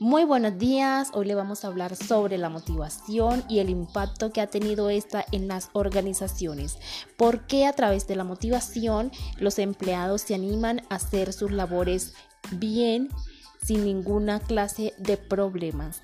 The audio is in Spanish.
Muy buenos días, hoy le vamos a hablar sobre la motivación y el impacto que ha tenido esta en las organizaciones. ¿Por qué a través de la motivación los empleados se animan a hacer sus labores bien sin ninguna clase de problemas?